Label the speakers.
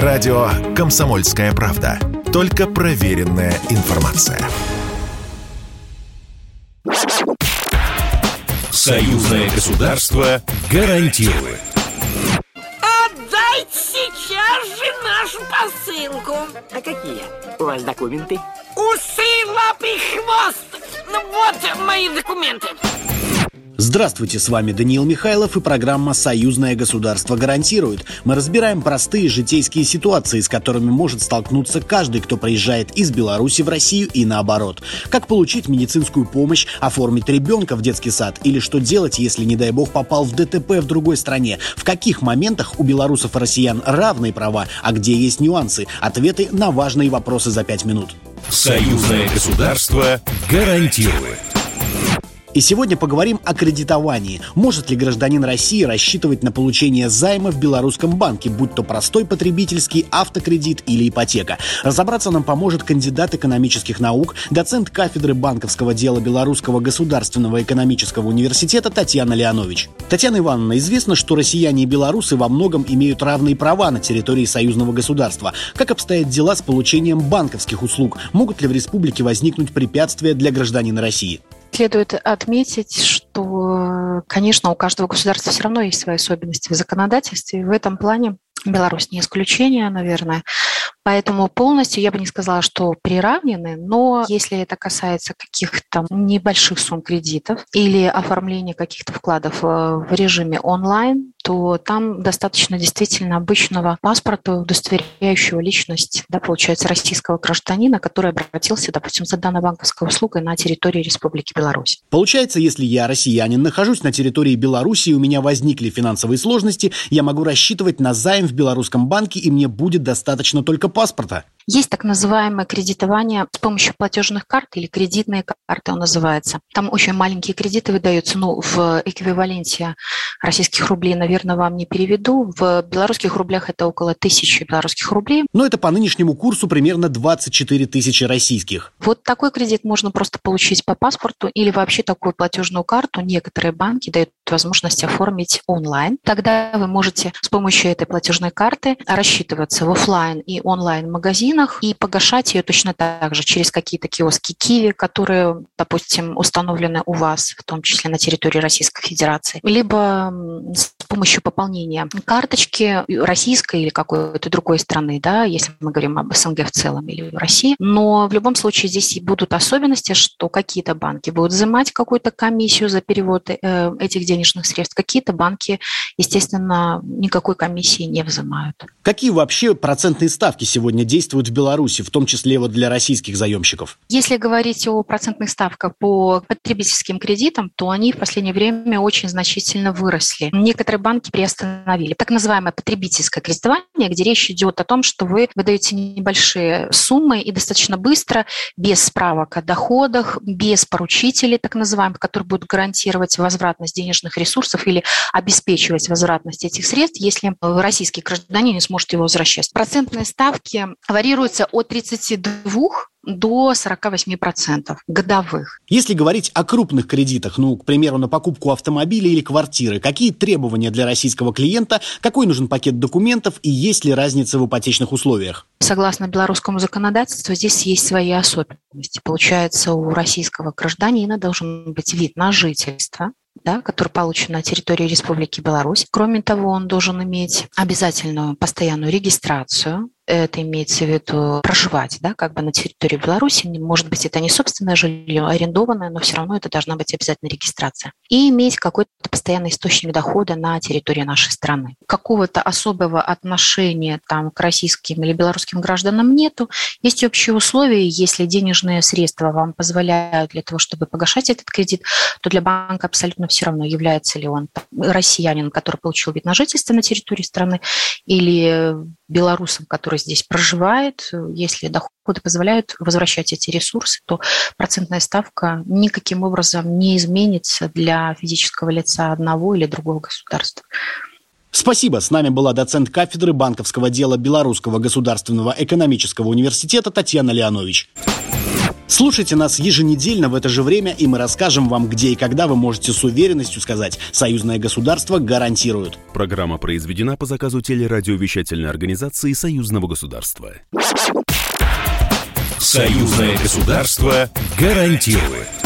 Speaker 1: Радио «Комсомольская правда». Только проверенная информация. Союзное государство гарантирует.
Speaker 2: Отдайте сейчас же нашу посылку.
Speaker 3: А какие у вас документы?
Speaker 2: Усы, лапы, хвост. Ну вот мои документы.
Speaker 4: Здравствуйте, с вами Даниил Михайлов и программа «Союзное государство гарантирует». Мы разбираем простые житейские ситуации, с которыми может столкнуться каждый, кто приезжает из Беларуси в Россию и наоборот. Как получить медицинскую помощь, оформить ребенка в детский сад или что делать, если, не дай бог, попал в ДТП в другой стране. В каких моментах у белорусов и россиян равные права, а где есть нюансы. Ответы на важные вопросы за пять минут.
Speaker 1: Союзное государство гарантирует.
Speaker 4: И сегодня поговорим о кредитовании. Может ли гражданин России рассчитывать на получение займа в белорусском банке, будь то простой потребительский, автокредит или ипотека? Разобраться нам поможет кандидат экономических наук, доцент кафедры банковского дела Белорусского государственного экономического университета Татьяна Леонович. Татьяна Ивановна, известно, что россияне и белорусы во многом имеют равные права на территории союзного государства. Как обстоят дела с получением банковских услуг? Могут ли в республике возникнуть препятствия для гражданина России?
Speaker 5: Следует отметить, что, конечно, у каждого государства все равно есть свои особенности в законодательстве. В этом плане Беларусь не исключение, наверное. Поэтому полностью я бы не сказала, что приравнены, но если это касается каких-то небольших сумм кредитов или оформления каких-то вкладов э, в режиме онлайн, то там достаточно действительно обычного паспорта, удостоверяющего личность, да, получается, российского гражданина, который обратился, допустим, за данной банковской услугой на территории Республики Беларусь.
Speaker 4: Получается, если я, россиянин, нахожусь на территории Беларуси, и у меня возникли финансовые сложности, я могу рассчитывать на займ в белорусском банке, и мне будет достаточно только паспорта.
Speaker 5: Есть так называемое кредитование с помощью платежных карт или кредитные карты он называется. Там очень маленькие кредиты выдаются, ну, в эквиваленте российских рублей, наверное, вам не переведу. В белорусских рублях это около тысячи белорусских рублей.
Speaker 4: Но это по нынешнему курсу примерно 24 тысячи российских.
Speaker 5: Вот такой кредит можно просто получить по паспорту или вообще такую платежную карту. Некоторые банки дают возможность оформить онлайн. Тогда вы можете с помощью этой платежной карты рассчитываться в офлайн и онлайн магазин магазинах и погашать ее точно так же через какие-то киоски Киви, которые, допустим, установлены у вас, в том числе на территории Российской Федерации, либо с помощью пополнения карточки российской или какой-то другой страны, да, если мы говорим об СНГ в целом или в России. Но в любом случае здесь будут особенности, что какие-то банки будут взимать какую-то комиссию за перевод э, этих денежных средств, какие-то банки, естественно, никакой комиссии не взимают.
Speaker 4: Какие вообще процентные ставки сегодня действуют в Беларуси, в том числе вот для российских заемщиков?
Speaker 5: Если говорить о процентных ставках по потребительским кредитам, то они в последнее время очень значительно выросли. Некоторые банки приостановили. Так называемое потребительское кредитование, где речь идет о том, что вы выдаете небольшие суммы и достаточно быстро, без справок о доходах, без поручителей, так называемых, которые будут гарантировать возвратность денежных ресурсов или обеспечивать возвратность этих средств, если российский гражданин не сможет его возвращать. Процентные ставки варьируются от 32 до 48% годовых.
Speaker 4: Если говорить о крупных кредитах, ну, к примеру, на покупку автомобиля или квартиры, какие требования для российского клиента, какой нужен пакет документов и есть ли разница в ипотечных условиях?
Speaker 5: Согласно белорусскому законодательству, здесь есть свои особенности. Получается, у российского гражданина должен быть вид на жительство, да, который получен на территории Республики Беларусь. Кроме того, он должен иметь обязательную постоянную регистрацию это имеется в виду проживать, да, как бы на территории Беларуси. Может быть, это не собственное жилье, а арендованное, но все равно это должна быть обязательно регистрация. И иметь какой-то постоянный источник дохода на территории нашей страны. Какого-то особого отношения там к российским или белорусским гражданам нету. Есть общие условия, если денежные средства вам позволяют для того, чтобы погашать этот кредит, то для банка абсолютно все равно, является ли он россиянин, который получил вид на жительство на территории страны, или белорусом, который здесь проживает, если доходы позволяют возвращать эти ресурсы, то процентная ставка никаким образом не изменится для физического лица одного или другого государства.
Speaker 4: Спасибо. С нами была доцент кафедры банковского дела Белорусского государственного экономического университета Татьяна Леонович. Слушайте нас еженедельно в это же время, и мы расскажем вам, где и когда вы можете с уверенностью сказать «Союзное государство гарантирует».
Speaker 1: Программа произведена по заказу телерадиовещательной организации Союзного государства. Союзное государство гарантирует.